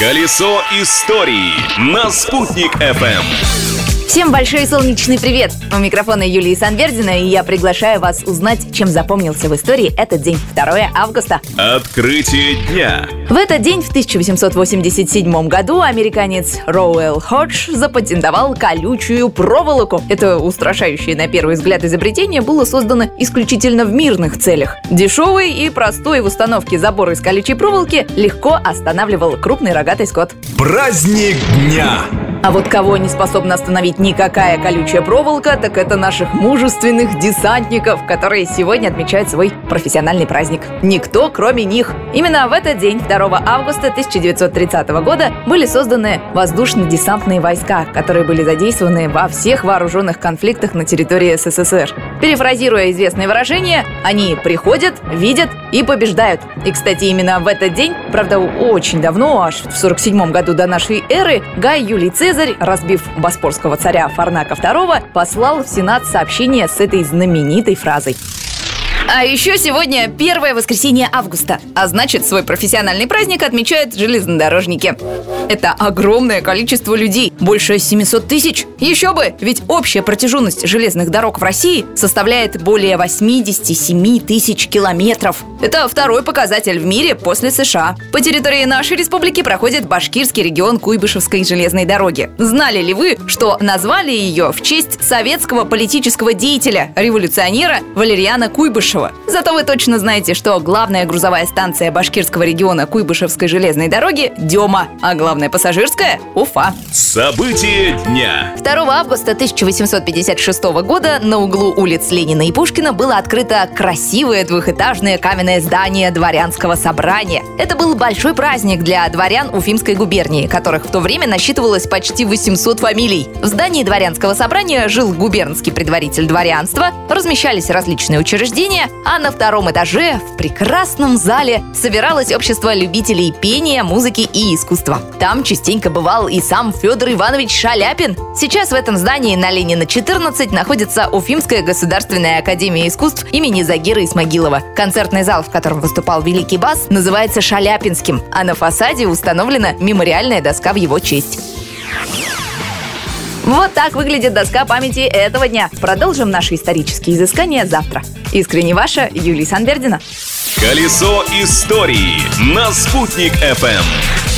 Колесо истории на «Спутник FM. Всем большой солнечный привет! У микрофона Юлии Санвердина, и я приглашаю вас узнать, чем запомнился в истории этот день, 2 августа. Открытие дня. В этот день, в 1887 году, американец Роуэлл Ходж запатентовал колючую проволоку. Это устрашающее на первый взгляд изобретение было создано исключительно в мирных целях. Дешевый и простой в установке забор из колючей проволоки легко останавливал крупный рогатый скот. Праздник дня! А вот кого не способна остановить никакая колючая проволока, так это наших мужественных десантников, которые сегодня отмечают свой профессиональный праздник. Никто, кроме них. Именно в этот день, 2 августа 1930 года, были созданы воздушно-десантные войска, которые были задействованы во всех вооруженных конфликтах на территории СССР. Перефразируя известное выражение, они приходят, видят и побеждают. И, кстати, именно в этот день, правда, очень давно, аж в 47 году до нашей эры, Гай Юлий Цезарь разбив боспорского царя Фарнака II, послал в Сенат сообщение с этой знаменитой фразой. А еще сегодня первое воскресенье августа, а значит, свой профессиональный праздник отмечают железнодорожники. Это огромное количество людей, больше 700 тысяч. Еще бы, ведь общая протяженность железных дорог в России составляет более 87 тысяч километров. Это второй показатель в мире после США. По территории нашей республики проходит башкирский регион Куйбышевской железной дороги. Знали ли вы, что назвали ее в честь советского политического деятеля, революционера Валериана Куйбышева? Куйбышева. Зато вы точно знаете, что главная грузовая станция башкирского региона Куйбышевской железной дороги – Дема, а главная пассажирская – Уфа. События дня. 2 августа 1856 года на углу улиц Ленина и Пушкина было открыто красивое двухэтажное каменное здание дворянского собрания. Это был большой праздник для дворян Уфимской губернии, которых в то время насчитывалось почти 800 фамилий. В здании дворянского собрания жил губернский предваритель дворянства, размещались различные учреждения, а на втором этаже, в прекрасном зале, собиралось общество любителей пения, музыки и искусства. Там частенько бывал и сам Федор Иванович Шаляпин. Сейчас в этом здании на Ленина 14 находится Уфимская государственная академия искусств имени Загира Исмагилова. Концертный зал, в котором выступал великий бас, называется Шаляпинским, а на фасаде установлена мемориальная доска в его честь. Вот так выглядит доска памяти этого дня. Продолжим наши исторические изыскания завтра. Искренне ваша Юлия Санвердина. Колесо истории на «Спутник FM.